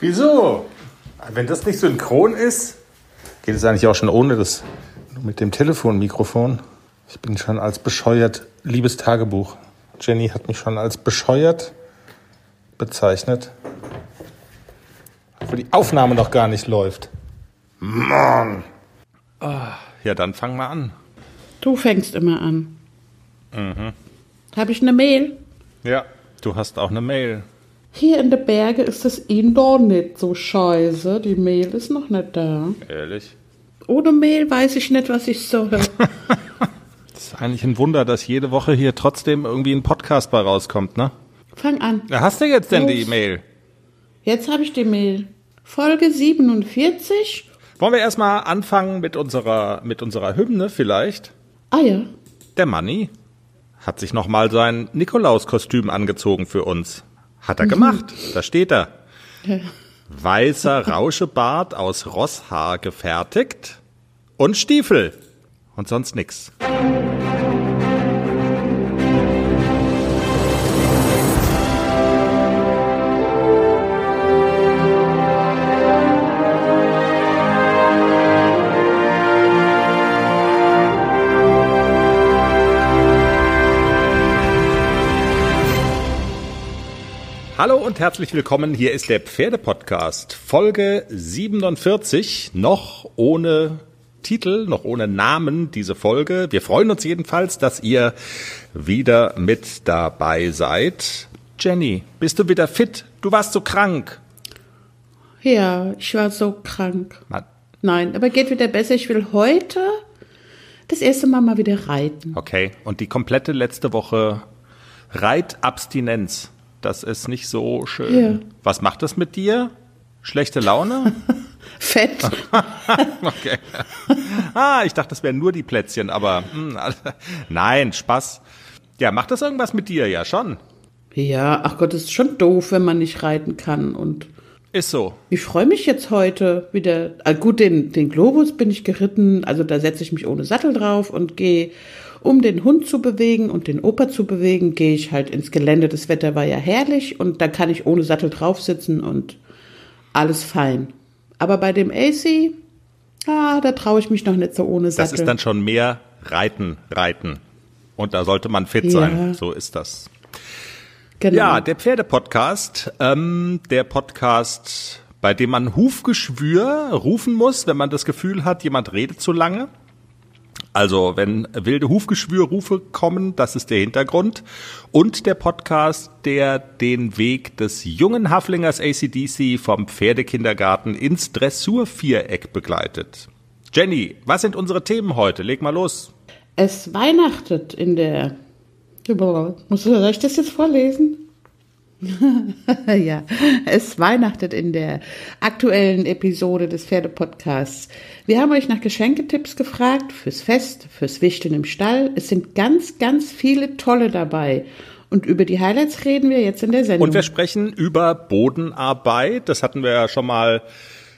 Wieso? Wenn das nicht synchron ist, geht es eigentlich auch schon ohne das mit dem Telefonmikrofon. Ich bin schon als bescheuert, liebes Tagebuch. Jenny hat mich schon als bescheuert bezeichnet. Wo die Aufnahme noch gar nicht läuft. Mann. Ah, ja, dann fang mal an. Du fängst immer an. Mhm. Habe ich eine Mail? Ja, du hast auch eine Mail. Hier in den Bergen ist das Indoor nicht so scheiße. Die Mail ist noch nicht da. Ehrlich? Ohne Mail weiß ich nicht, was ich soll. das ist eigentlich ein Wunder, dass jede Woche hier trotzdem irgendwie ein Podcast bei rauskommt, ne? Fang an. Da hast du jetzt denn Los. die Mail? Jetzt habe ich die Mail. Folge 47. Wollen wir erstmal anfangen mit unserer, mit unserer Hymne vielleicht? Ah ja. Der Manni hat sich nochmal sein Nikolauskostüm angezogen für uns. Hat er gemacht. Da steht er. Weißer Rauschebart aus Rosshaar gefertigt und Stiefel. Und sonst nix. Und herzlich willkommen. Hier ist der Pferdepodcast, Folge 47, noch ohne Titel, noch ohne Namen diese Folge. Wir freuen uns jedenfalls, dass ihr wieder mit dabei seid. Jenny, bist du wieder fit? Du warst so krank. Ja, ich war so krank. Man Nein, aber geht wieder besser. Ich will heute das erste Mal mal wieder reiten. Okay, und die komplette letzte Woche Reitabstinenz. Das ist nicht so schön. Ja. Was macht das mit dir? Schlechte Laune? Fett. okay. Ah, ich dachte, das wären nur die Plätzchen, aber mh, hm, nein, Spaß. Ja, macht das irgendwas mit dir? Ja, schon. Ja, ach Gott, es ist schon doof, wenn man nicht reiten kann und ist so. Ich freue mich jetzt heute wieder. Ah, gut, den, den Globus bin ich geritten, also da setze ich mich ohne Sattel drauf und gehe um den Hund zu bewegen und den Opa zu bewegen, gehe ich halt ins Gelände. Das Wetter war ja herrlich und da kann ich ohne Sattel drauf sitzen und alles fein. Aber bei dem AC, ah, da traue ich mich noch nicht so ohne Sattel. Das ist dann schon mehr Reiten, Reiten. Und da sollte man fit ja. sein. So ist das. Genau. Ja, der Pferdepodcast, ähm, der Podcast, bei dem man Hufgeschwür rufen muss, wenn man das Gefühl hat, jemand redet zu lange. Also wenn wilde Hufgeschwürrufe kommen, das ist der Hintergrund. Und der Podcast, der den Weg des jungen Haflingers ACDC vom Pferdekindergarten ins Dressurviereck begleitet. Jenny, was sind unsere Themen heute? Leg mal los. Es weihnachtet in der... Muss ich das jetzt vorlesen? ja, es weihnachtet in der aktuellen Episode des Pferdepodcasts. Wir haben euch nach Geschenketipps gefragt fürs Fest, fürs Wichteln im Stall. Es sind ganz, ganz viele tolle dabei. Und über die Highlights reden wir jetzt in der Sendung. Und wir sprechen über Bodenarbeit. Das hatten wir ja schon mal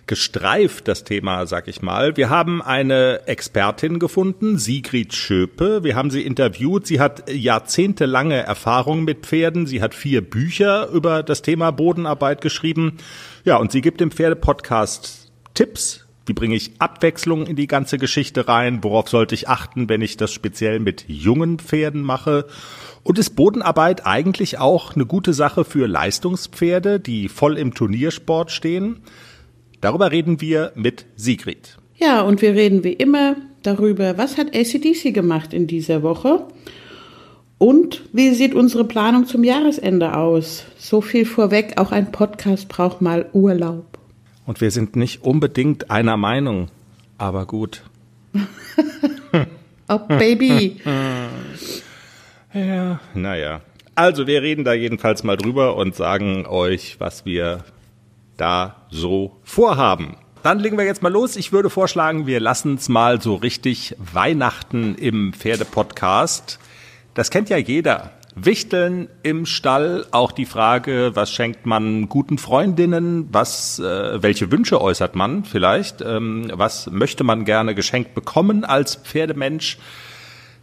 gestreift, das Thema, sag ich mal. Wir haben eine Expertin gefunden, Sigrid Schöpe. Wir haben sie interviewt. Sie hat jahrzehntelange Erfahrung mit Pferden. Sie hat vier Bücher über das Thema Bodenarbeit geschrieben. Ja, und sie gibt im Pferdepodcast Tipps. Wie bringe ich Abwechslung in die ganze Geschichte rein? Worauf sollte ich achten, wenn ich das speziell mit jungen Pferden mache? Und ist Bodenarbeit eigentlich auch eine gute Sache für Leistungspferde, die voll im Turniersport stehen? Darüber reden wir mit Sigrid. Ja, und wir reden wie immer darüber, was hat ACDC gemacht in dieser Woche und wie sieht unsere Planung zum Jahresende aus. So viel vorweg, auch ein Podcast braucht mal Urlaub. Und wir sind nicht unbedingt einer Meinung, aber gut. oh, Baby. ja, naja. Also, wir reden da jedenfalls mal drüber und sagen euch, was wir da so vorhaben. Dann legen wir jetzt mal los. Ich würde vorschlagen, wir lassen es mal so richtig Weihnachten im Pferdepodcast. Das kennt ja jeder. Wichteln im Stall, auch die Frage, was schenkt man guten Freundinnen, was, äh, welche Wünsche äußert man vielleicht, ähm, was möchte man gerne geschenkt bekommen als Pferdemensch.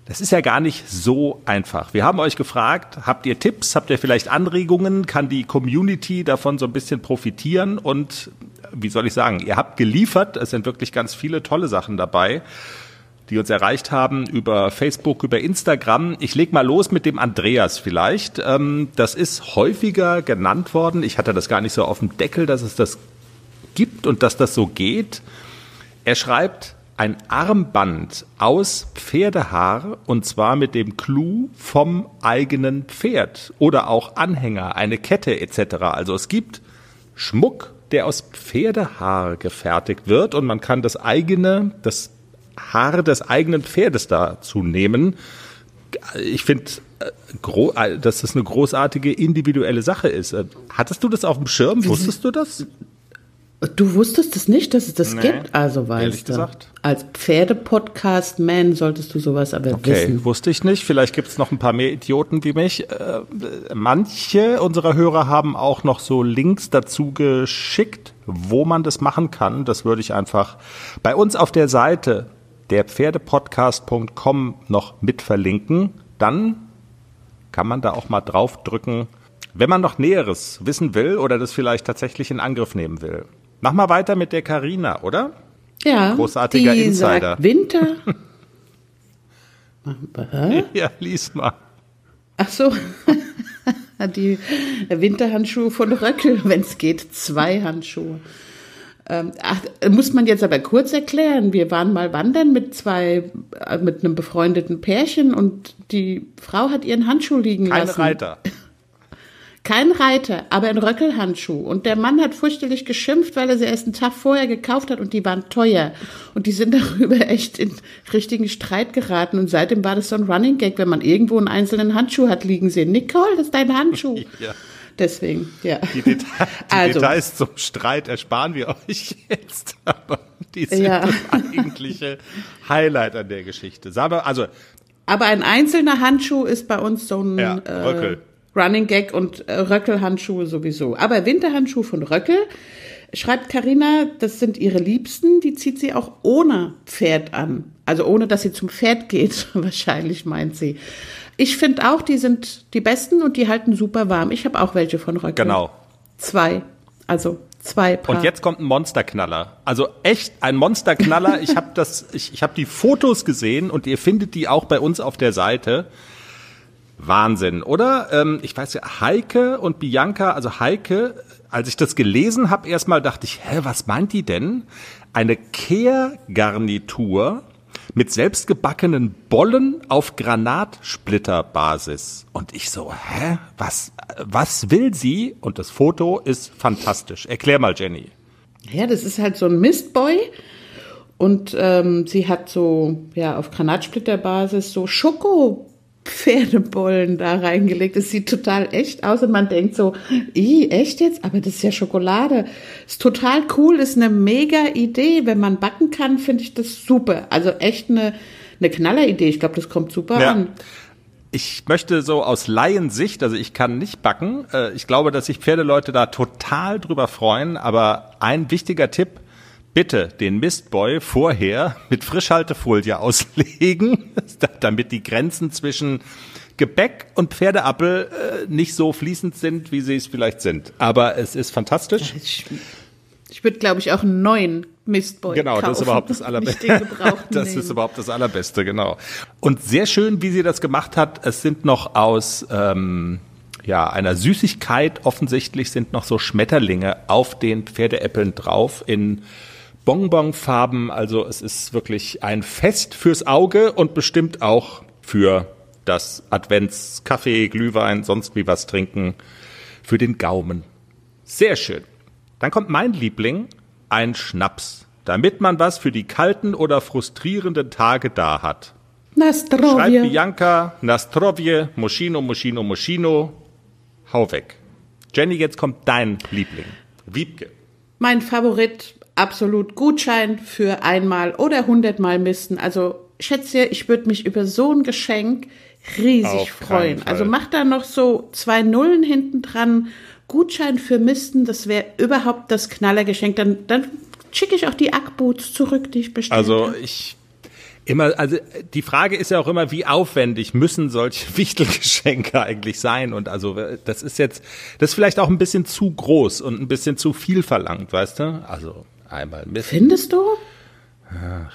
Das ist ja gar nicht so einfach. Wir haben euch gefragt, habt ihr Tipps, habt ihr vielleicht Anregungen, kann die Community davon so ein bisschen profitieren und wie soll ich sagen, ihr habt geliefert, es sind wirklich ganz viele tolle Sachen dabei die uns erreicht haben über Facebook, über Instagram. Ich leg mal los mit dem Andreas vielleicht. Ähm, das ist häufiger genannt worden. Ich hatte das gar nicht so auf dem Deckel, dass es das gibt und dass das so geht. Er schreibt, ein Armband aus Pferdehaar und zwar mit dem Clou vom eigenen Pferd oder auch Anhänger, eine Kette etc. Also es gibt Schmuck, der aus Pferdehaar gefertigt wird und man kann das eigene, das Haar des eigenen Pferdes dazu nehmen. Ich finde, äh, äh, dass das eine großartige individuelle Sache ist. Äh, hattest du das auf dem Schirm? Wusstest du das? Du wusstest es nicht, dass es das nee, gibt, also weißt du. Gesagt. Als Pferdepodcast-Man solltest du sowas aber okay, wissen. wusste ich nicht. Vielleicht gibt es noch ein paar mehr Idioten wie mich. Äh, manche unserer Hörer haben auch noch so Links dazu geschickt, wo man das machen kann. Das würde ich einfach bei uns auf der Seite der Pferdepodcast.com noch mit verlinken. Dann kann man da auch mal draufdrücken, wenn man noch Näheres wissen will oder das vielleicht tatsächlich in Angriff nehmen will. Mach mal weiter mit der Karina, oder? Ja. Großartiger die Insider. Sagt Winter. ja, lies mal. Ach so. die Winterhandschuhe von Röckel, wenn es geht, zwei Handschuhe. Ähm, ach, muss man jetzt aber kurz erklären. Wir waren mal wandern mit zwei, äh, mit einem befreundeten Pärchen und die Frau hat ihren Handschuh liegen Keine lassen. Kein Reiter. Kein Reiter, aber ein Röckelhandschuh. Und der Mann hat fürchterlich geschimpft, weil er sie erst einen Tag vorher gekauft hat und die waren teuer. Und die sind darüber echt in richtigen Streit geraten. Und seitdem war das so ein Running Gag, wenn man irgendwo einen einzelnen Handschuh hat liegen sehen. Nicole, das ist dein Handschuh. ja. Deswegen, ja. Die, Deta die also. Details zum Streit ersparen wir euch jetzt. Aber die sind ja. das eigentliche Highlight an der Geschichte. also. Aber ein einzelner Handschuh ist bei uns so ein ja, Röckel. Running Gag und äh, Röckelhandschuhe sowieso. Aber Winterhandschuh von Röckel, schreibt Karina, das sind ihre Liebsten, die zieht sie auch ohne Pferd an. Also ohne, dass sie zum Pferd geht, wahrscheinlich meint sie. Ich finde auch, die sind die besten und die halten super warm. Ich habe auch welche von Röckel. Genau. Zwei. Also zwei Paar. Und jetzt kommt ein Monsterknaller. Also echt ein Monsterknaller. ich habe das, ich, ich habe die Fotos gesehen und ihr findet die auch bei uns auf der Seite. Wahnsinn, oder? Ähm, ich weiß ja, Heike und Bianca, also Heike, als ich das gelesen habe, erstmal dachte ich, hä, was meint die denn? Eine Kehrgarnitur mit selbstgebackenen Bollen auf Granatsplitterbasis. Und ich so, hä, was, was will sie? Und das Foto ist fantastisch. Erklär mal, Jenny. Ja, das ist halt so ein Mistboy. Und ähm, sie hat so, ja, auf Granatsplitterbasis so Schoko Pferdebollen da reingelegt. Es sieht total echt aus und man denkt so, i, echt jetzt? Aber das ist ja Schokolade. Ist total cool, ist eine mega Idee. Wenn man backen kann, finde ich das super. Also echt eine, eine Knalleridee. Ich glaube, das kommt super ja. an. Ich möchte so aus Laiensicht, also ich kann nicht backen. Äh, ich glaube, dass sich Pferdeleute da total drüber freuen. Aber ein wichtiger Tipp, bitte den Mistboy vorher mit Frischhaltefolie auslegen, damit die Grenzen zwischen Gebäck und Pferdeappel äh, nicht so fließend sind, wie sie es vielleicht sind. Aber es ist fantastisch. Ich, ich würde, glaube ich, auch einen neuen Mistboy Genau, kaufen. das ist überhaupt das Allerbeste. das ist überhaupt das Allerbeste, genau. Und sehr schön, wie sie das gemacht hat. Es sind noch aus ähm, ja, einer Süßigkeit offensichtlich sind noch so Schmetterlinge auf den Pferdeäppeln drauf in Bonbonfarben. Also es ist wirklich ein Fest fürs Auge und bestimmt auch für das Adventskaffee, Glühwein, sonst wie was trinken, für den Gaumen. Sehr schön. Dann kommt mein Liebling, ein Schnaps, damit man was für die kalten oder frustrierenden Tage da hat. Nastrovje. Schreibt Bianca, Nastrovje, Moschino, Moschino, Moschino. Hau weg. Jenny, jetzt kommt dein Liebling. Wiebke. Mein Favorit absolut Gutschein für einmal oder hundertmal misten. Also schätze, ich würde mich über so ein Geschenk riesig Auf freuen. Also mach da noch so zwei Nullen hinten dran. Gutschein für Misten, das wäre überhaupt das Knallergeschenk. Dann, dann schicke ich auch die Ackboots zurück, die ich bestellt Also ich Immer, also die Frage ist ja auch immer, wie aufwendig müssen solche Wichtelgeschenke eigentlich sein? Und also das ist jetzt, das ist vielleicht auch ein bisschen zu groß und ein bisschen zu viel verlangt, weißt du? Also einmal ein bisschen. Findest du? Ach,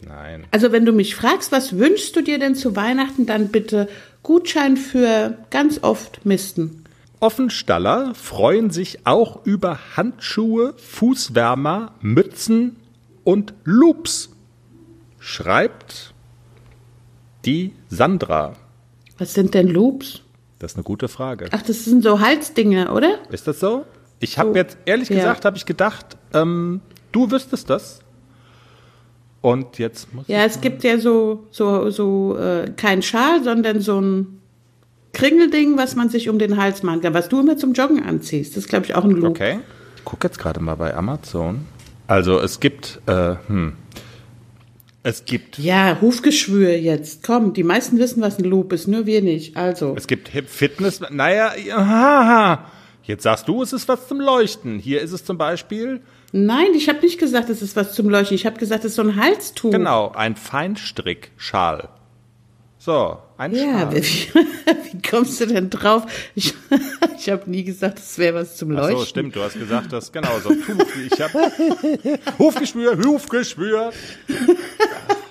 nein. Also wenn du mich fragst, was wünschst du dir denn zu Weihnachten, dann bitte Gutschein für ganz oft Misten. Offenstaller freuen sich auch über Handschuhe, Fußwärmer, Mützen und Loops. Schreibt die Sandra. Was sind denn Loops? Das ist eine gute Frage. Ach, das sind so Halsdinge, oder? Ist das so? Ich habe So, jetzt, ehrlich ja. gesagt, habe ich gedacht, ähm, du wüsstest das. Und jetzt muss Ja, es gibt ja so, so, so äh, kein Schal, sondern so ein Kringelding, was man sich um den Hals machen kann, was du immer zum Joggen anziehst. Das ist, glaube ich, auch ein Loop. Okay. Ich gucke jetzt gerade mal bei Amazon. Also es gibt, äh, hm. Es gibt, Ja, Hufgeschwür jetzt. Komm, die meisten wissen, was ein Loop ist, nur wir nicht. Also. es gibt Hip Fitness. Naja, haha. Jetzt sagst du, es ist was zum Leuchten. Hier ist es zum Beispiel, Nein, ich habe nicht gesagt, es ist was zum Leuchten. Ich habe gesagt, es ist so ein Halstuch. genau, ein Feinstrickschal. So, ein Ja, Schal. wie, wie kommst du denn drauf? Ich, ich habe nie gesagt, es wäre was zum Ach Leuchten. so, stimmt, du hast gesagt, das genau so. Ich hab Hufgeschwür, Hufgeschwür.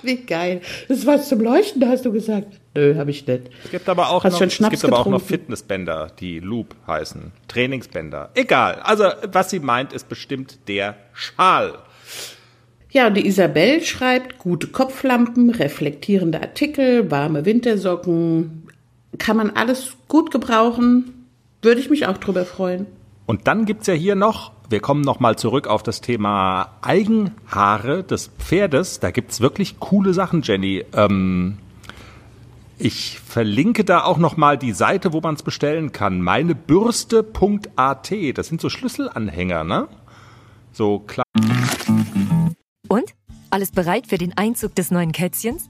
Wie geil. Das was zum Leuchten, da hast du gesagt. Nö, habe ich nicht. Es gibt aber auch Hast noch, es gibt aber auch noch? Fitnessbänder, die Loop heißen. Trainingsbänder. Egal. Also, was sie meint, ist bestimmt der Schal. Ja, und die Isabel schreibt, gute Kopflampen, reflektierende Artikel, warme Wintersocken. Kann man alles gut gebrauchen. Würde ich mich auch drüber freuen. Und dann gibt's ja hier noch, wir kommen nochmal zurück auf das Thema Eigenhaare des Pferdes. Da gibt's wirklich coole Sachen, Jenny. Ähm, ich verlinke da auch nochmal die Seite, wo man es bestellen kann. Meinebürste.at. Das sind so Schlüsselanhänger, ne? So klar. Und? Alles bereit für den Einzug des neuen Kätzchens?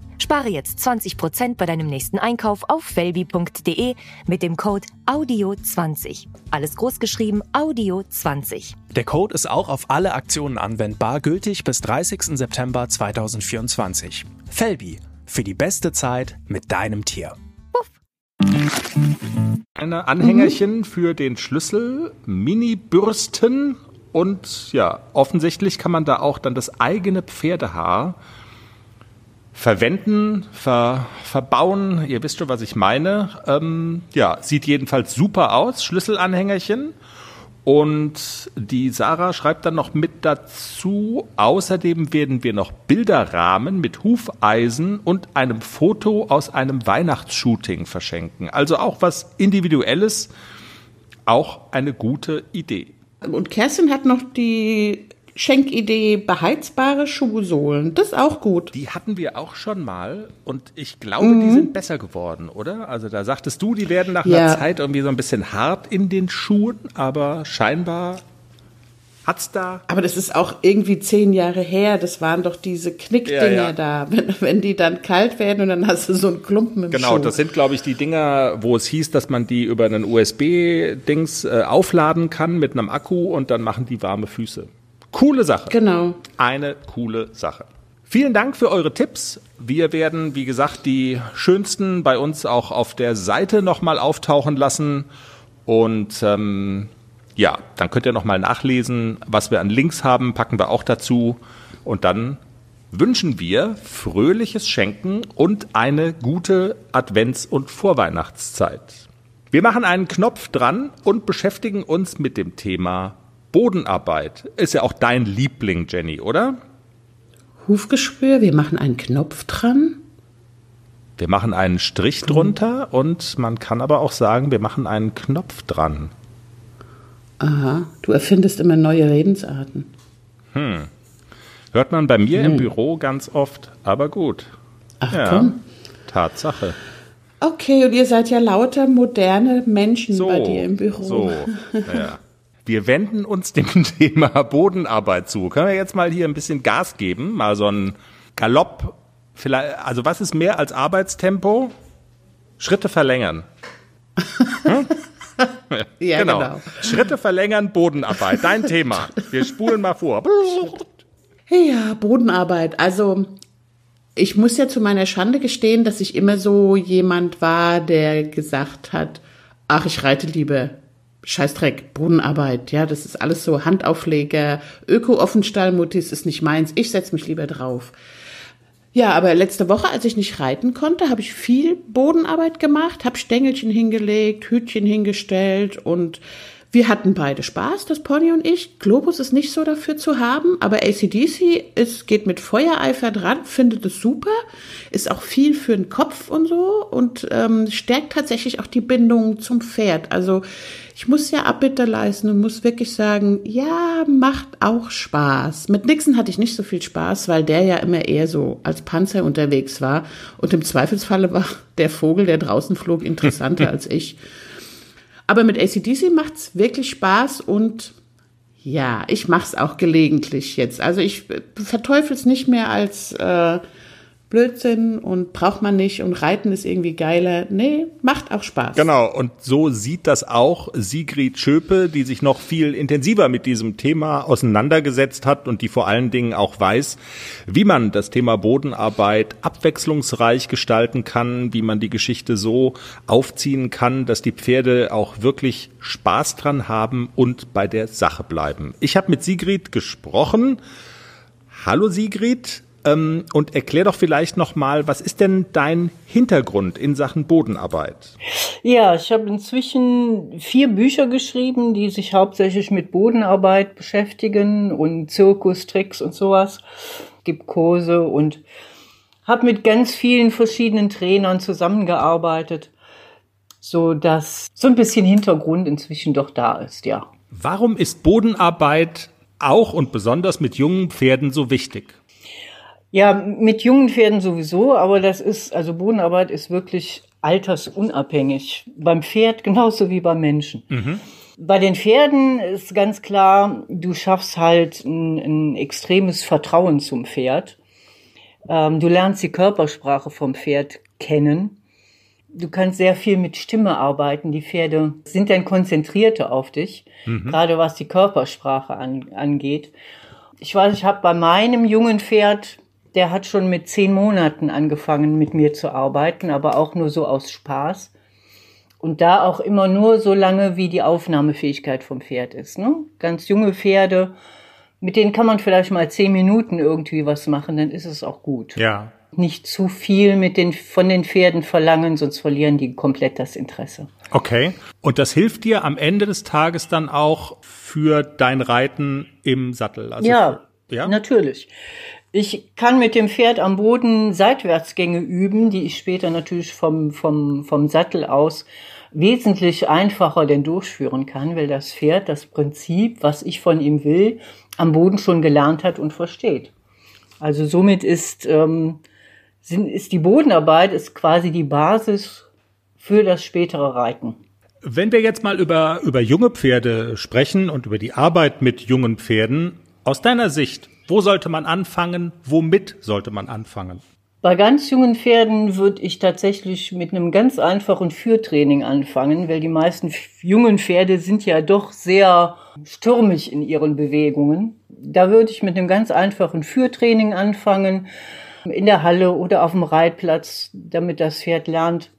Spare jetzt 20% bei deinem nächsten Einkauf auf felby.de mit dem Code AUDIO20. Alles großgeschrieben AUDIO20. Der Code ist auch auf alle Aktionen anwendbar, gültig bis 30. September 2024. Felby, für die beste Zeit mit deinem Tier. Eine Anhängerchen für den Schlüssel, Mini-Bürsten und ja, offensichtlich kann man da auch dann das eigene Pferdehaar verwenden, ver, verbauen. Ihr wisst schon, was ich meine. Ähm, ja, sieht jedenfalls super aus. Schlüsselanhängerchen. Und die Sarah schreibt dann noch mit dazu, außerdem werden wir noch Bilderrahmen mit Hufeisen und einem Foto aus einem Weihnachtsshooting verschenken. Also auch was Individuelles, auch eine gute Idee. Und Kerstin hat noch die Schenkidee beheizbare Schuhsohlen. Das ist auch gut. Die hatten wir auch schon mal und ich glaube, die sind besser geworden, oder? Also da sagtest du, die werden nach Ja. einer Zeit irgendwie so ein bisschen hart in den Schuhen, aber scheinbar hat's da Aber das ist auch irgendwie zehn Jahre her. Das waren doch diese Knickdinger Ja, ja. da. Wenn, wenn die dann kalt werden und dann hast du so einen Klumpen im Genau, Schuh. das sind, glaube ich, die Dinger, wo es hieß, dass man die über einen USB-Dings äh, aufladen kann mit einem Akku und dann machen die warme Füße. Coole Sache. Genau. Eine coole Sache. Vielen Dank für eure Tipps. Wir werden, wie gesagt, die schönsten bei uns auch auf der Seite nochmal auftauchen lassen. Und ähm, ja, dann könnt ihr nochmal nachlesen, was wir an Links haben, packen wir auch dazu. Und dann wünschen wir fröhliches Schenken und eine gute Advents- und Vorweihnachtszeit. Wir machen einen Knopf dran und beschäftigen uns mit dem Thema Bodenarbeit. Ist ja auch dein Liebling, Jenny, oder? Hufgeschwür, wir machen einen Knopf dran. Wir machen einen Strich drunter und man kann aber auch sagen, wir machen einen Knopf dran. Aha, du erfindest immer neue Redensarten. Hm. Hört man bei mir hm. im Büro ganz oft, aber gut. Ach ja, komm. Tatsache. Okay, und ihr seid ja lauter moderne Menschen so, bei dir im Büro. So, ja. Wir wenden uns dem Thema Bodenarbeit zu. Können wir jetzt mal hier ein bisschen Gas geben? Mal so ein Galopp. Vielleicht, also was ist mehr als Arbeitstempo? Schritte verlängern. Hm? ja, genau. genau. Schritte verlängern, Bodenarbeit. Dein Thema. Wir spulen mal vor. Ja, Bodenarbeit. Also ich muss ja zu meiner Schande gestehen, dass ich immer so jemand war, der gesagt hat, ach, ich reite lieber. Scheißdreck, Bodenarbeit, ja, das ist alles so Handaufleger, Öko-Offenstallmuttis ist nicht meins, ich setz mich lieber drauf. Ja, aber letzte Woche, als ich nicht reiten konnte, habe ich viel Bodenarbeit gemacht, habe Stängelchen hingelegt, Hütchen hingestellt und wir hatten beide Spaß, das Pony und ich. Globus ist nicht so dafür zu haben, aber ACDC ist, geht mit Feuereifer dran, findet es super, ist auch viel für den Kopf und so und ähm, stärkt tatsächlich auch die Bindung zum Pferd. Also ich muss ja Abbitte leisten und muss wirklich sagen, ja, macht auch Spaß. Mit Nixon hatte ich nicht so viel Spaß, weil der ja immer eher so als Panzer unterwegs war und im Zweifelsfalle war der Vogel, der draußen flog, interessanter als ich. Aber mit ACDC macht's wirklich Spaß und ja, ich mach's auch gelegentlich jetzt. Also ich verteufel es nicht mehr als äh, Blödsinn und braucht man nicht und Reiten ist irgendwie geiler. Nee, macht auch Spaß. Genau, und so sieht das auch Sigrid Schöpe, die sich noch viel intensiver mit diesem Thema auseinandergesetzt hat und die vor allen Dingen auch weiß, wie man das Thema Bodenarbeit abwechslungsreich gestalten kann, wie man die Geschichte so aufziehen kann, dass die Pferde auch wirklich Spaß dran haben und bei der Sache bleiben. Ich habe mit Sigrid gesprochen. Hallo Sigrid, ähm, und erklär doch vielleicht noch mal, was ist denn dein Hintergrund in Sachen Bodenarbeit? Ja, ich habe inzwischen vier Bücher geschrieben, die sich hauptsächlich mit Bodenarbeit beschäftigen und Zirkus, Tricks und sowas. Gibt Kurse und habe mit ganz vielen verschiedenen Trainern zusammengearbeitet, so dass so ein bisschen Hintergrund inzwischen doch da ist, ja. Warum ist Bodenarbeit auch und besonders mit jungen Pferden so wichtig? Ja, mit jungen Pferden sowieso, aber das ist, also Bodenarbeit ist wirklich altersunabhängig. Beim Pferd genauso wie beim Menschen. Mhm. Bei den Pferden ist ganz klar, du schaffst halt ein, ein extremes Vertrauen zum Pferd. Ähm, du lernst die Körpersprache vom Pferd kennen. Du kannst sehr viel mit Stimme arbeiten. Die Pferde sind dann konzentrierter auf dich, mhm. gerade was die Körpersprache an, angeht. Ich weiß, ich habe bei meinem jungen Pferd der hat schon mit zehn Monaten angefangen, mit mir zu arbeiten, aber auch nur so aus Spaß. Und da auch immer nur so lange, wie die Aufnahmefähigkeit vom Pferd ist. Ne? Ganz junge Pferde, mit denen kann man vielleicht mal zehn Minuten irgendwie was machen, dann ist es auch gut. Ja. Nicht zu viel mit den, von den Pferden verlangen, sonst verlieren die komplett das Interesse. Okay. Und das hilft dir am Ende des Tages dann auch für dein Reiten im Sattel? Also ja, ja, natürlich. Ich kann mit dem Pferd am Boden Seitwärtsgänge üben, die ich später natürlich vom, vom, vom Sattel aus wesentlich einfacher denn durchführen kann, weil das Pferd das Prinzip, was ich von ihm will, am Boden schon gelernt hat und versteht. Also somit ist, ähm, sind, ist die Bodenarbeit ist quasi die Basis für das spätere Reiten. Wenn wir jetzt mal über, über junge Pferde sprechen und über die Arbeit mit jungen Pferden, aus deiner Sicht, wo sollte man anfangen? Womit sollte man anfangen? Bei ganz jungen Pferden würde ich tatsächlich mit einem ganz einfachen Führtraining anfangen, weil die meisten jungen Pferde sind ja doch sehr stürmisch in ihren Bewegungen. Da würde ich mit einem ganz einfachen Führtraining anfangen, in der Halle oder auf dem Reitplatz, damit das Pferd lernt,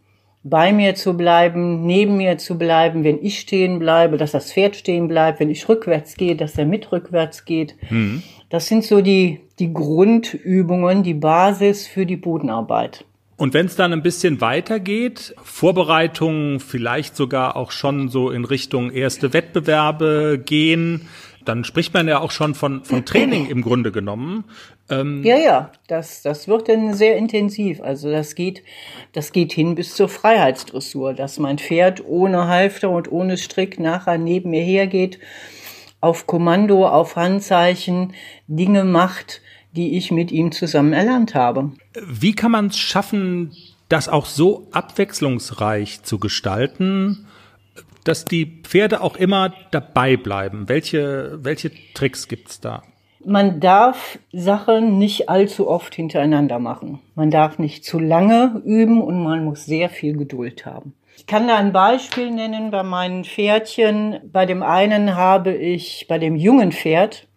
bei mir zu bleiben, neben mir zu bleiben, wenn ich stehen bleibe, dass das Pferd stehen bleibt, wenn ich rückwärts gehe, dass er mit rückwärts geht. Mhm. Das sind so die, die Grundübungen, die Basis für die Bodenarbeit. Und wenn es dann ein bisschen weitergeht, Vorbereitungen vielleicht sogar auch schon so in Richtung erste Wettbewerbe gehen, dann spricht man ja auch schon von, von Training im Grunde genommen. Ähm ja, ja, das, das wird dann sehr intensiv. Also das geht, das geht hin bis zur Freiheitsdressur, dass mein Pferd ohne Halfter und ohne Strick nachher neben mir hergeht, auf Kommando, auf Handzeichen Dinge macht, die ich mit ihm zusammen erlernt habe. Wie kann man es schaffen, das auch so abwechslungsreich zu gestalten, dass die Pferde auch immer dabei bleiben? Welche, welche Tricks gibt's da? Man darf Sachen nicht allzu oft hintereinander machen. Man darf nicht zu lange üben und man muss sehr viel Geduld haben. Ich kann da ein Beispiel nennen bei meinen Pferdchen. Bei dem einen habe ich, bei dem jungen Pferd,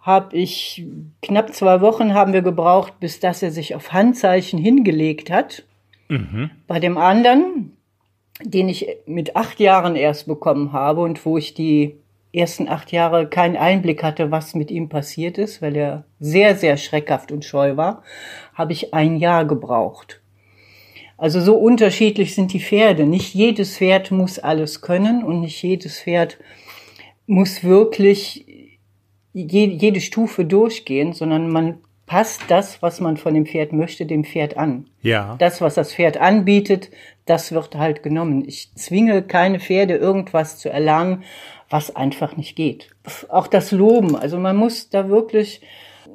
habe ich knapp zwei Wochen haben wir gebraucht, bis dass er sich auf Handzeichen hingelegt hat. Mhm. Bei dem anderen, den ich mit acht Jahren erst bekommen habe und wo ich die ersten acht Jahre keinen Einblick hatte, was mit ihm passiert ist, weil er sehr, sehr schreckhaft und scheu war, habe ich ein Jahr gebraucht. Also so unterschiedlich sind die Pferde. Nicht jedes Pferd muss alles können und nicht jedes Pferd muss wirklich jede Stufe durchgehen, sondern man passt das, was man von dem Pferd möchte, dem Pferd an. Ja. Das, was das Pferd anbietet, das wird halt genommen. Ich zwinge keine Pferde, irgendwas zu erlangen, was einfach nicht geht. Auch das Loben. Also man muss da wirklich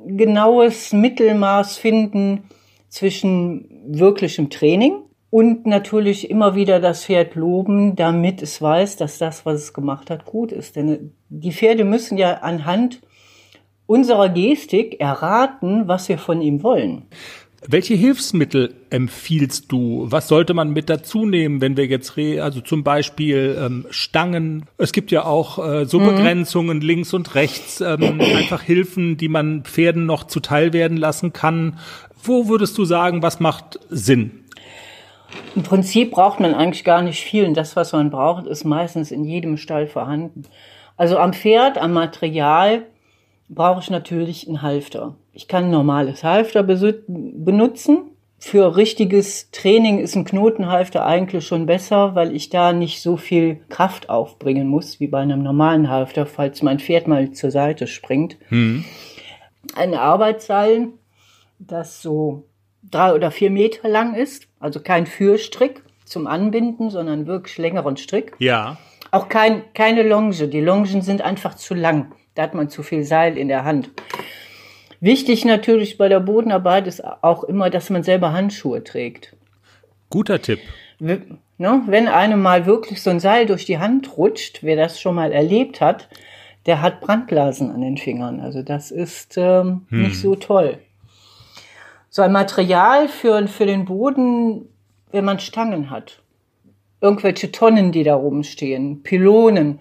genaues Mittelmaß finden zwischen wirklichem Training und natürlich immer wieder das Pferd loben, damit es weiß, dass das, was es gemacht hat, gut ist. Denn die Pferde müssen ja anhand unserer Gestik erraten, was wir von ihm wollen. Welche Hilfsmittel empfiehlst du? Was sollte man mit dazu nehmen, wenn wir jetzt reden? Also zum Beispiel ähm, Stangen. Es gibt ja auch äh, so mhm. Begrenzungen links und rechts, ähm, einfach Hilfen, die man Pferden noch zuteil werden lassen kann. Wo würdest du sagen, was macht Sinn? Im Prinzip braucht man eigentlich gar nicht viel. Und das, was man braucht, ist meistens in jedem Stall vorhanden. Also am Pferd, am Material brauche ich natürlich einen Halfter. Ich kann ein normales Halfter benutzen. Für richtiges Training ist ein Knotenhalfter eigentlich schon besser, weil ich da nicht so viel Kraft aufbringen muss wie bei einem normalen Halfter, falls mein Pferd mal zur Seite springt. Hm. Ein Arbeitsseil, das so drei oder vier Meter lang ist, also kein Führstrick zum Anbinden, sondern wirklich längeren Strick. Ja. Auch kein, keine Longe. Die Longen sind einfach zu lang. Da hat man zu viel Seil in der Hand. Wichtig natürlich bei der Bodenarbeit ist auch immer, dass man selber Handschuhe trägt. Guter Tipp. Ne, wenn einem mal wirklich so ein Seil durch die Hand rutscht, wer das schon mal erlebt hat, der hat Brandblasen an den Fingern. Also das ist ähm, hm. nicht so toll. So ein Material für, für den Boden, wenn man Stangen hat. Irgendwelche Tonnen, die da rumstehen, Pylonen.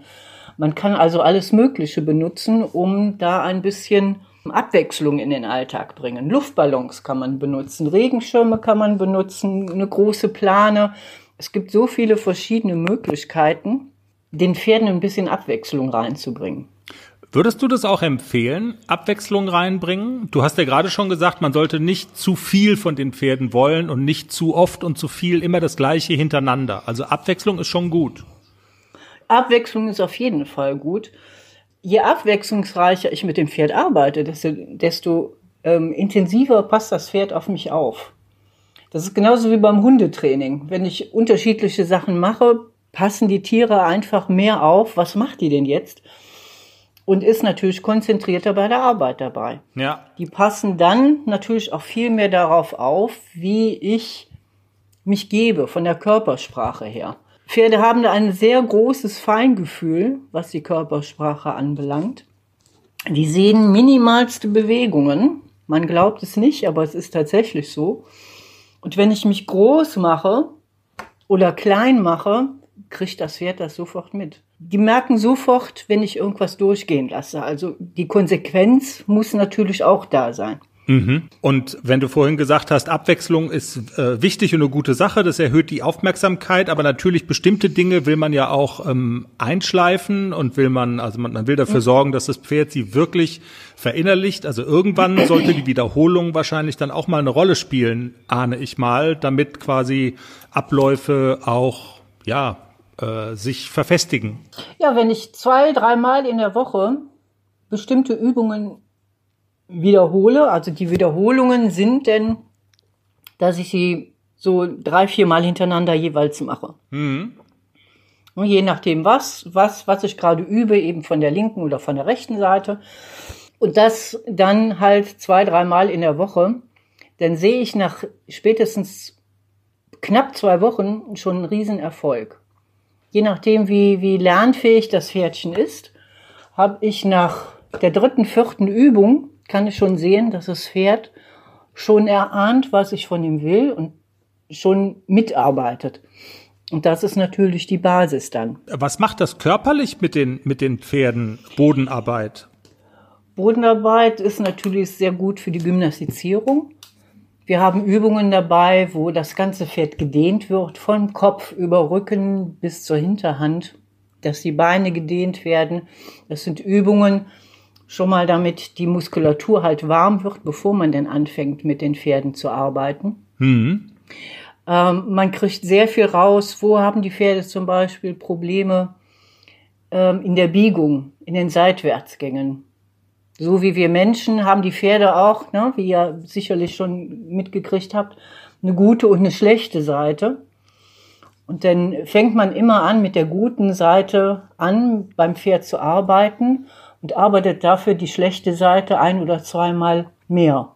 Man kann also alles Mögliche benutzen, um da ein bisschen Abwechslung in den Alltag bringen. Luftballons kann man benutzen, Regenschirme kann man benutzen, eine große Plane. Es gibt so viele verschiedene Möglichkeiten, den Pferden ein bisschen Abwechslung reinzubringen. Würdest du das auch empfehlen, Abwechslung reinbringen? Du hast ja gerade schon gesagt, man sollte nicht zu viel von den Pferden wollen und nicht zu oft und zu viel immer das gleiche hintereinander. Also Abwechslung ist schon gut. Abwechslung ist auf jeden Fall gut. Je abwechslungsreicher ich mit dem Pferd arbeite, desto, desto ähm, intensiver passt das Pferd auf mich auf. Das ist genauso wie beim Hundetraining. Wenn ich unterschiedliche Sachen mache, passen die Tiere einfach mehr auf. Was macht die denn jetzt? Und ist natürlich konzentrierter bei der Arbeit dabei. Ja. Die passen dann natürlich auch viel mehr darauf auf, wie ich mich gebe von der Körpersprache her. Pferde haben da ein sehr großes Feingefühl, was die Körpersprache anbelangt. Die sehen minimalste Bewegungen. Man glaubt es nicht, aber es ist tatsächlich so. Und wenn ich mich groß mache oder klein mache, kriegt das Pferd das sofort mit. Die merken sofort, wenn ich irgendwas durchgehen lasse. Also die Konsequenz muss natürlich auch da sein. Mhm. Und wenn du vorhin gesagt hast, Abwechslung ist äh, wichtig und eine gute Sache, das erhöht die Aufmerksamkeit, aber natürlich bestimmte Dinge will man ja auch ähm, einschleifen und will man, also man, man will dafür sorgen, dass das Pferd sie wirklich verinnerlicht. Also irgendwann sollte die Wiederholung wahrscheinlich dann auch mal eine Rolle spielen, ahne ich mal, damit quasi Abläufe auch, ja, äh, sich verfestigen. Ja, wenn ich zwei, dreimal in der Woche bestimmte Übungen wiederhole. Also die Wiederholungen sind denn, dass ich sie so drei, vier Mal hintereinander jeweils mache. Mhm. Und je nachdem was, was, was ich gerade übe, eben von der linken oder von der rechten Seite. Und das dann halt zwei, dreimal in der Woche. Dann sehe ich nach spätestens knapp zwei Wochen schon einen Riesenerfolg. Je nachdem, wie, wie lernfähig das Pferdchen ist, habe ich nach der dritten, vierten Übung kann ich schon sehen, dass das Pferd schon erahnt, was ich von ihm will und schon mitarbeitet. Und das ist natürlich die Basis dann. Was macht das körperlich mit den, mit den Pferden, Bodenarbeit? Bodenarbeit ist natürlich sehr gut für die Gymnastizierung. Wir haben Übungen dabei, wo das ganze Pferd gedehnt wird, vom Kopf über Rücken bis zur Hinterhand, dass die Beine gedehnt werden. Das sind Übungen, schon mal damit die Muskulatur halt warm wird, bevor man denn anfängt, mit den Pferden zu arbeiten. Mhm. Ähm, man kriegt sehr viel raus. Wo haben die Pferde zum Beispiel Probleme ähm, in der Biegung, in den Seitwärtsgängen? So wie wir Menschen haben die Pferde auch, ne, wie ihr sicherlich schon mitgekriegt habt, eine gute und eine schlechte Seite. Und dann fängt man immer an, mit der guten Seite an, beim Pferd zu arbeiten und arbeitet dafür die schlechte Seite ein oder zweimal mehr,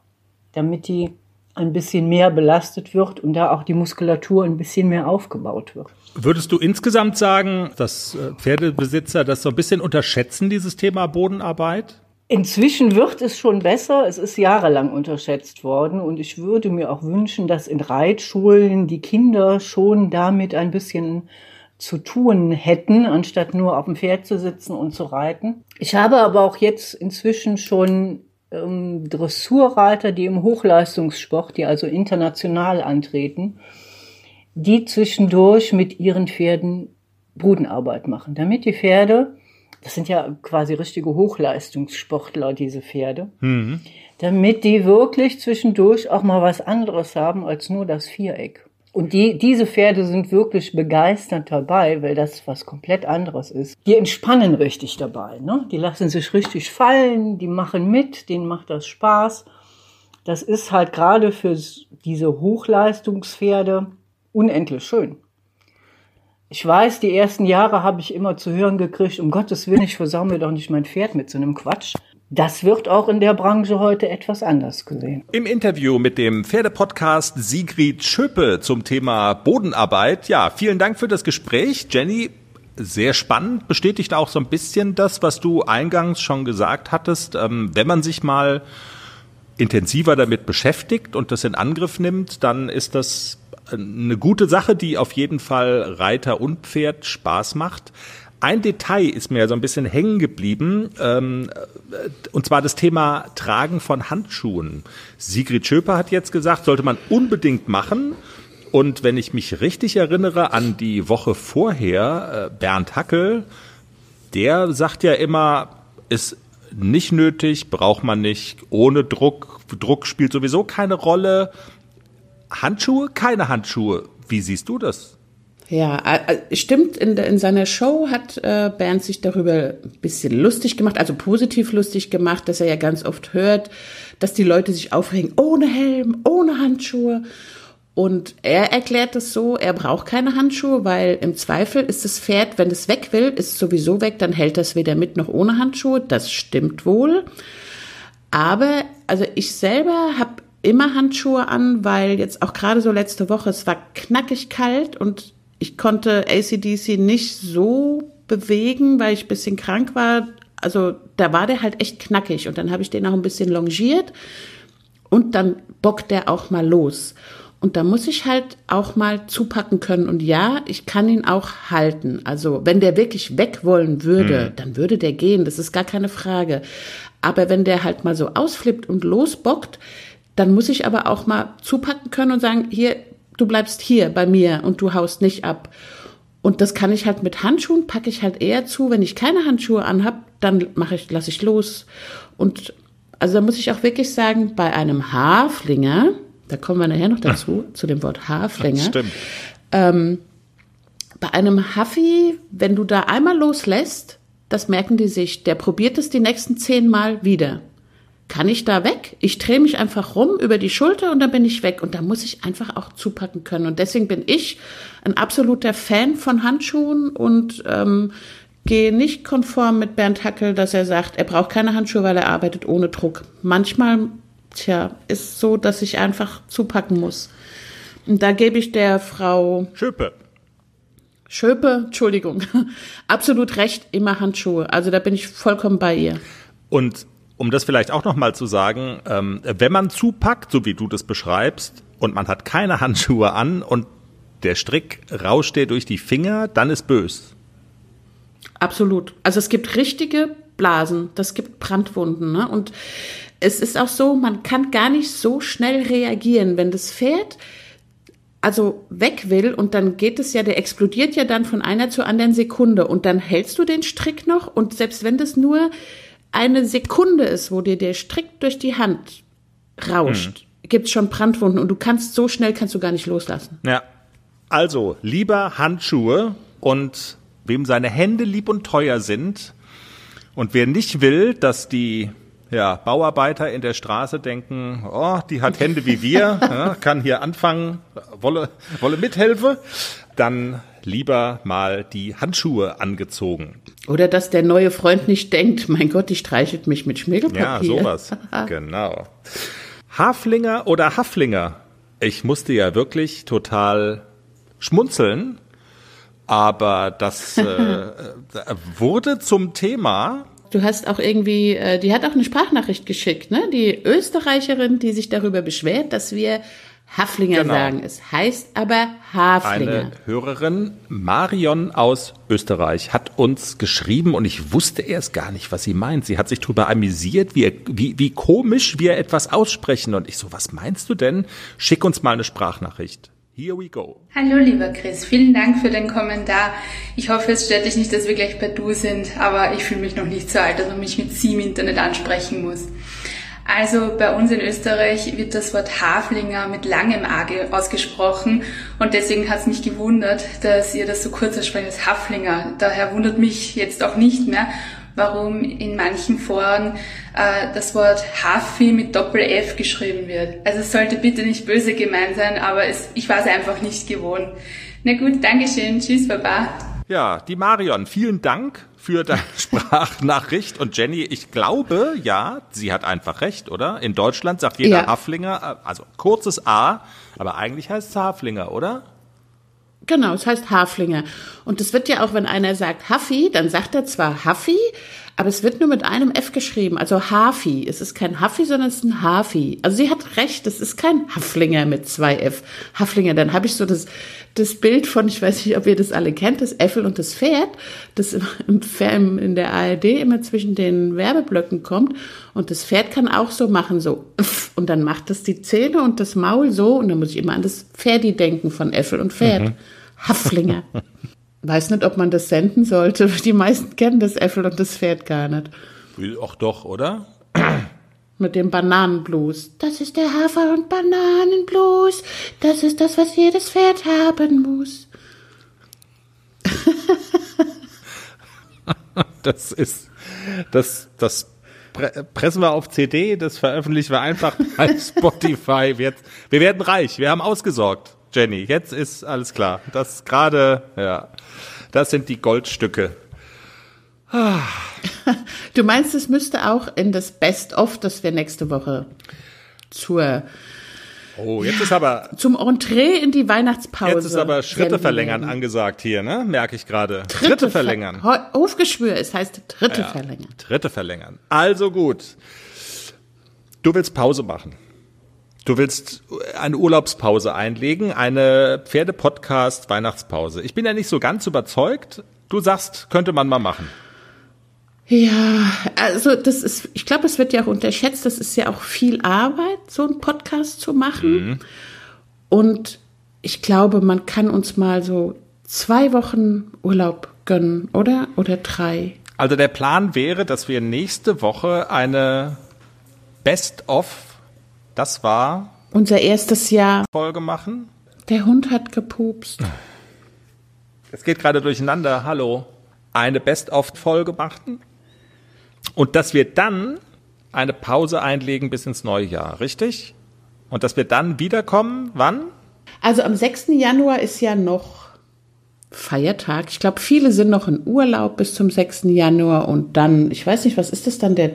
damit die ein bisschen mehr belastet wird und da auch die Muskulatur ein bisschen mehr aufgebaut wird. Würdest du insgesamt sagen, dass äh, Pferdebesitzer das so ein bisschen unterschätzen, dieses Thema Bodenarbeit? Inzwischen wird es schon besser. Es ist jahrelang unterschätzt worden und ich würde mir auch wünschen, dass in Reitschulen die Kinder schon damit ein bisschen zu tun hätten, anstatt nur auf dem Pferd zu sitzen und zu reiten. Ich habe aber auch jetzt inzwischen schon ähm, Dressurreiter, die im Hochleistungssport, die also international antreten, die zwischendurch mit ihren Pferden Bodenarbeit machen, damit die Pferde, das sind ja quasi richtige Hochleistungssportler, diese Pferde, mhm. damit die wirklich zwischendurch auch mal was anderes haben als nur das Viereck. Und die, diese Pferde sind wirklich begeistert dabei, weil das was komplett anderes ist. Die entspannen richtig dabei, ne? Die lassen sich richtig fallen, die machen mit, denen macht das Spaß. Das ist halt gerade für diese Hochleistungspferde unendlich schön. Ich weiß, die ersten Jahre habe ich immer zu hören gekriegt, um Gottes Willen, ich versau mir doch nicht mein Pferd mit so einem Quatsch. Das wird auch in der Branche heute etwas anders gesehen. Im Interview mit dem Pferdepodcast Sigrid Schöpe zum Thema Bodenarbeit. Ja, vielen Dank für das Gespräch. Jenny, sehr spannend, bestätigt auch so ein bisschen das, was du eingangs schon gesagt hattest. Ähm, wenn man sich mal intensiver damit beschäftigt und das in Angriff nimmt, dann ist das eine gute Sache, die auf jeden Fall Reiter und Pferd Spaß macht. Ein Detail ist mir so ein bisschen hängen geblieben, ähm, und zwar das Thema Tragen von Handschuhen. Sigrid Schöper hat jetzt gesagt, sollte man unbedingt machen. Und wenn ich mich richtig erinnere an die Woche vorher, äh, Bernd Hackel, der sagt ja immer, ist nicht nötig, braucht man nicht, ohne Druck, Druck spielt sowieso keine Rolle. Handschuhe, keine Handschuhe. Wie siehst du das? Ja, stimmt, in, in seiner Show hat äh, Bernd sich darüber ein bisschen lustig gemacht, also positiv lustig gemacht, dass er ja ganz oft hört, dass die Leute sich aufregen, ohne Helm, ohne Handschuhe. Und er erklärt es so, er braucht keine Handschuhe, weil im Zweifel ist das Pferd, wenn es weg will, ist es sowieso weg, dann hält das weder mit noch ohne Handschuhe. Das stimmt wohl. Aber, also ich selber habe immer Handschuhe an, weil jetzt auch gerade so letzte Woche, es war knackig kalt und ich konnte ACDC nicht so bewegen, weil ich ein bisschen krank war. Also da war der halt echt knackig und dann habe ich den auch ein bisschen longiert und dann bockt der auch mal los. Und da muss ich halt auch mal zupacken können. Und ja, ich kann ihn auch halten. Also wenn der wirklich weg wollen würde, mhm. dann würde der gehen. Das ist gar keine Frage. Aber wenn der halt mal so ausflippt und losbockt, dann muss ich aber auch mal zupacken können und sagen, hier, du bleibst hier bei mir und du haust nicht ab. Und das kann ich halt mit Handschuhen, packe ich halt eher zu. Wenn ich keine Handschuhe anhab, dann mache ich, lasse ich los. Und also da muss ich auch wirklich sagen, bei einem Haflinger, da kommen wir nachher noch dazu, zu dem Wort Haflinger. Stimmt. Ähm, bei einem Huffy, wenn du da einmal loslässt, das merken die sich, der probiert es die nächsten zehn Mal wieder. Kann ich da weg? Ich drehe mich einfach rum über die Schulter und dann bin ich weg. Und da muss ich einfach auch zupacken können. Und deswegen bin ich ein absoluter Fan von Handschuhen und ähm, gehe nicht konform mit Bernd Hackel, dass er sagt, er braucht keine Handschuhe, weil er arbeitet ohne Druck. Manchmal, tja, ist so, dass ich einfach zupacken muss. Und da gebe ich der Frau Schöpe. Schöpe, Entschuldigung, absolut recht, immer Handschuhe. Also da bin ich vollkommen bei ihr. Und um das vielleicht auch nochmal zu sagen, ähm, wenn man zupackt, so wie du das beschreibst, und man hat keine Handschuhe an und der Strick rauscht dir durch die Finger, dann ist bös. Absolut. Also es gibt richtige Blasen, das gibt Brandwunden. Ne? Und es ist auch so, man kann gar nicht so schnell reagieren, wenn das Pferd also weg will und dann geht es ja, der explodiert ja dann von einer zur anderen Sekunde und dann hältst du den Strick noch und selbst wenn das nur eine Sekunde ist, wo dir der Strick durch die Hand rauscht, mhm. gibt's schon Brandwunden und du kannst so schnell kannst du gar nicht loslassen. Ja. Also, lieber Handschuhe und wem seine Hände lieb und teuer sind und wer nicht will, dass die ja, Bauarbeiter in der Straße denken, oh, die hat Hände wie wir, ja, kann hier anfangen, wolle, wolle mithelfen, dann lieber mal die Handschuhe angezogen. Oder dass der neue Freund nicht denkt, mein Gott, die streichelt mich mit Schmirgelpapier. Ja, sowas. genau. Haflinger oder Haflinger? Ich musste ja wirklich total schmunzeln, aber das äh, wurde zum Thema Du hast auch irgendwie, äh, die hat auch eine Sprachnachricht geschickt, ne? Die Österreicherin, die sich darüber beschwert, dass wir Haflinger genau. sagen. Es heißt aber Haflinger. Eine Hörerin, Marion aus Österreich, hat uns geschrieben und ich wusste erst gar nicht, was sie meint. Sie hat sich darüber amüsiert, wie, wie, wie komisch wir etwas aussprechen. Und ich so, was meinst du denn? Schick uns mal eine Sprachnachricht. Here we go. Hallo lieber Chris, vielen Dank für den Kommentar. Ich hoffe, es stört dich nicht, dass wir gleich per Du sind, aber ich fühle mich noch nicht so alt, dass man mich mit Sie im Internet ansprechen muss. Also bei uns in Österreich wird das Wort Haflinger mit langem A ausgesprochen und deswegen hat es mich gewundert, dass ihr das so kurz aussprecht als Haflinger. Daher wundert mich jetzt auch nicht mehr, warum in manchen Foren äh, das Wort Hafi mit Doppel-F geschrieben wird. Also es sollte bitte nicht böse gemeint sein, aber es, ich war es einfach nicht gewohnt. Na gut, Dankeschön, tschüss, Baba. Ja, die Marion, vielen Dank für deine Sprachnachricht. Und Jenny, ich glaube, ja, sie hat einfach recht, oder? In Deutschland sagt jeder ja. Haflinger, äh, also kurzes A, aber eigentlich heißt es Haflinger, oder? Genau, es heißt Haflinger. Und es wird ja auch, wenn einer sagt Haffi, dann sagt er zwar Haffi, aber es wird nur mit einem F geschrieben, also Hafi. Es ist kein Haffi, sondern es ist ein Hafi. Also sie hat recht, es ist kein Haflinger mit zwei F. Haflinger, dann habe ich so das, das Bild von, ich weiß nicht, ob ihr das alle kennt, das Äffel und das Pferd, das im, in der ARD immer zwischen den Werbeblöcken kommt. Und das Pferd kann auch so machen, so, und dann macht das die Zähne und das Maul so, und dann muss ich immer an das Pferdi denken von Äffel und Pferd. Mhm. Haflinger. Weiß nicht, ob man das senden sollte. Die meisten kennen das Äffel und das Pferd gar nicht. Ach doch, oder? Mit dem Bananenblues. Das ist der Hafer- und Bananenblues. Das ist das, was jedes Pferd haben muss. das ist, das, das pressen wir auf CD, das veröffentlichen wir einfach bei Spotify. Wir, wir werden reich, wir haben ausgesorgt. Jenny, jetzt ist alles klar. Das gerade, ja, das sind die Goldstücke. Du meinst, es müsste auch in das Best-of, das wir nächste Woche zur Oh, jetzt ja, ist aber zum Entree in die Weihnachtspause. Jetzt ist aber Schritte verlängern angesagt hier, ne? Merke ich gerade. Schritte verlängern. Hofgeschwür, es heißt Tritte ja, verlängern. Tritte verlängern. Also gut. Du willst Pause machen. Du willst eine Urlaubspause einlegen, eine Pferdepodcast Weihnachtspause. Ich bin ja nicht so ganz überzeugt. Du sagst, könnte man mal machen. Ja, also das ist, ich glaube, es wird ja auch unterschätzt, das ist ja auch viel Arbeit, so einen Podcast zu machen. Mhm. Und ich glaube, man kann uns mal so zwei Wochen Urlaub gönnen, oder? Oder drei. Also der Plan wäre, dass wir nächste Woche eine Best-of, das war unser erstes Jahr, Folge machen. Der Hund hat gepupst. Es geht gerade durcheinander. Hallo. Eine Best-of-Folge machen. Und dass wir dann eine Pause einlegen bis ins neue Jahr, richtig? Und dass wir dann wiederkommen, wann? Also am 6. Januar ist ja noch Feiertag. Ich glaube, viele sind noch in Urlaub bis zum 6. Januar und dann, ich weiß nicht, was ist das dann, der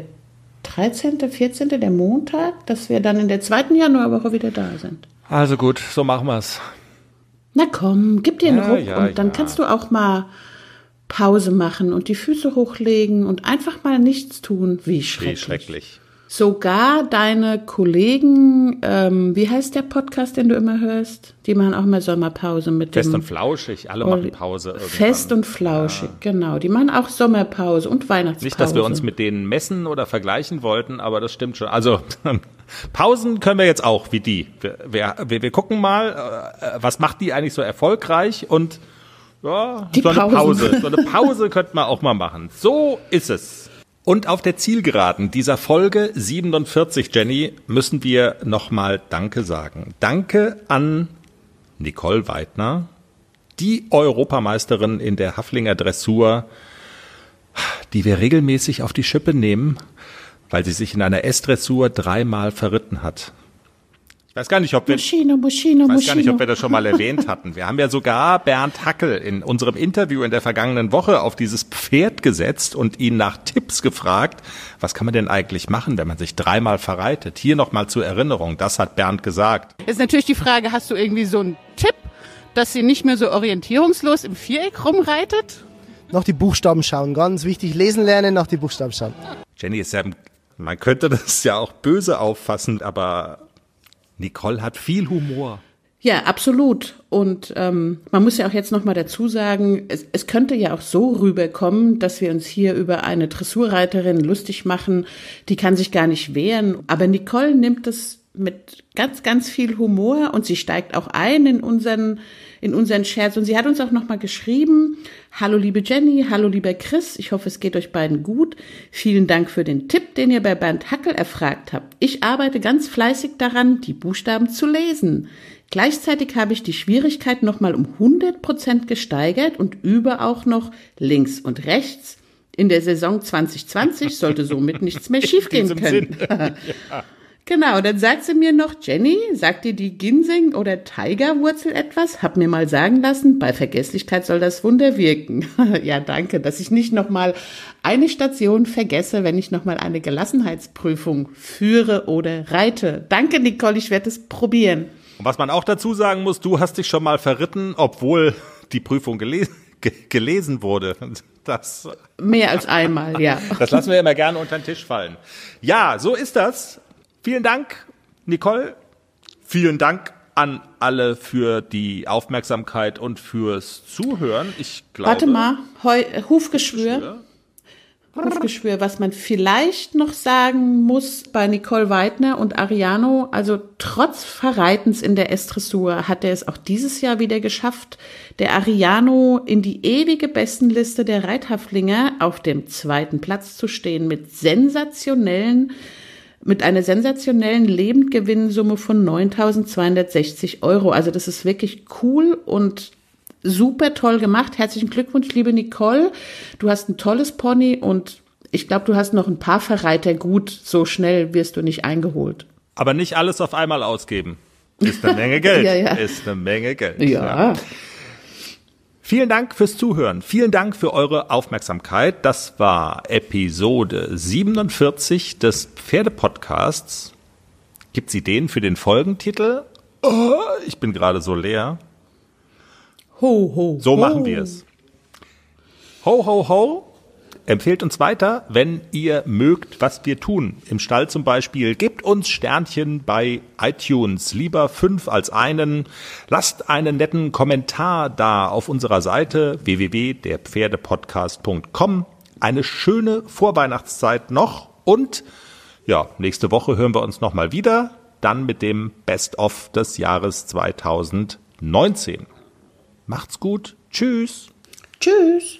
13., 14., der Montag, dass wir dann in der zweiten Januarwoche wieder da sind. Also gut, so machen wir es. Na komm, gib dir einen ja, Ruck ja, und dann ja. kannst du auch mal Pause machen und die Füße hochlegen und einfach mal nichts tun. Wie schrecklich. Wie schrecklich. Sogar deine Kollegen, ähm, wie heißt der Podcast, den du immer hörst? Die machen auch mal Sommerpause mit Fest dem. Fest und flauschig, alle machen Pause. Irgendwann. Fest und flauschig, ja. genau. Die machen auch Sommerpause und Weihnachtspause. Nicht, dass wir uns mit denen messen oder vergleichen wollten, aber das stimmt schon. Also Pausen können wir jetzt auch, wie die. Wir, wir, wir gucken mal, äh, was macht die eigentlich so erfolgreich und ja, die so eine Pausen. Pause. So eine Pause könnte man auch mal machen. So ist es. Und auf der Zielgeraden dieser Folge 47, Jenny, müssen wir nochmal Danke sagen. Danke an Nicole Weidner, die Europameisterin in der Haflinger Dressur, die wir regelmäßig auf die Schippe nehmen, weil sie sich in einer S-Dressur dreimal verritten hat. Ich weiß gar nicht, ob wir, Moschino, Moschino, weiß gar nicht, ob wir das schon mal erwähnt hatten. Wir haben ja sogar Bernd Hackel in unserem Interview in der vergangenen Woche auf dieses Pferd gesetzt und ihn nach Tipps gefragt. Was kann man denn eigentlich machen, wenn man sich dreimal verreitet? Hier nochmal zur Erinnerung. Das hat Bernd gesagt. Ist natürlich die Frage, hast du irgendwie so einen Tipp, dass sie nicht mehr so orientierungslos im Viereck rumreitet? Noch die Buchstaben schauen. Ganz wichtig. Lesen lernen, nach die Buchstaben schauen. Jenny ist ja, man könnte das ja auch böse auffassen, aber Nicole hat viel Humor. Ja, absolut. Und ähm, man muss ja auch jetzt noch mal dazu sagen, es, es könnte ja auch so rüberkommen, dass wir uns hier über eine Dressurreiterin lustig machen, die kann sich gar nicht wehren. Aber Nicole nimmt es mit ganz, ganz viel Humor und sie steigt auch ein in unseren, in unseren Scherz. Und sie hat uns auch nochmal geschrieben, hallo liebe Jenny, hallo lieber Chris, ich hoffe es geht euch beiden gut. Vielen Dank für den Tipp, den ihr bei Bernd Hackel erfragt habt. Ich arbeite ganz fleißig daran, die Buchstaben zu lesen. Gleichzeitig habe ich die Schwierigkeit nochmal um 100 Prozent gesteigert und übe auch noch links und rechts. In der Saison 2020 sollte somit nichts mehr schiefgehen können. ja. Genau, dann sagt sie mir noch, Jenny, sagt dir die Ginseng- oder Tigerwurzel etwas? Hab mir mal sagen lassen, bei Vergesslichkeit soll das Wunder wirken. ja, danke, dass ich nicht nochmal eine Station vergesse, wenn ich nochmal eine Gelassenheitsprüfung führe oder reite. Danke, Nicole, ich werde es probieren. Und was man auch dazu sagen muss, du hast dich schon mal verritten, obwohl die Prüfung gelesen gelesen wurde. Das, Mehr als einmal, ja. Das lassen wir immer gerne unter den Tisch fallen. Ja, so ist das. Vielen Dank, Nicole. Vielen Dank an alle für die Aufmerksamkeit und fürs Zuhören. Ich glaube. Warte mal, Heu Hufgeschwür. Hufgeschwür, was man vielleicht noch sagen muss bei Nicole Weidner und Ariano, also trotz Verreitens in der Estressur hat er es auch dieses Jahr wieder geschafft, der Ariano in die ewige Bestenliste der Reithaflinger auf dem zweiten Platz zu stehen mit sensationellen mit einer sensationellen Lebendgewinnsumme von 9.260 Euro. Also das ist wirklich cool und super toll gemacht. Herzlichen Glückwunsch, liebe Nicole. Du hast ein tolles Pony und ich glaube, du hast noch ein paar Verreiter gut. So schnell wirst du nicht eingeholt. Aber nicht alles auf einmal ausgeben. Ist eine Menge Geld. ja, ja. Ist eine Menge Geld. ja. ja. Vielen Dank fürs Zuhören. Vielen Dank für eure Aufmerksamkeit. Das war Episode 47 des Pferdepodcasts. Gibt's Ideen für den Folgentitel? Oh, ich bin gerade so leer. Ho, ho, so ho. machen wir es. Ho, ho, ho. Empfehlt uns weiter, wenn ihr mögt, was wir tun. Im Stall zum Beispiel. Gebt uns Sternchen bei iTunes. Lieber fünf als einen. Lasst einen netten Kommentar da auf unserer Seite www.derpferdepodcast.com. eine schöne Vorweihnachtszeit noch und ja, nächste Woche hören wir uns nochmal wieder, dann mit dem Best-of des Jahres 2019. Macht's gut. Tschüss. Tschüss.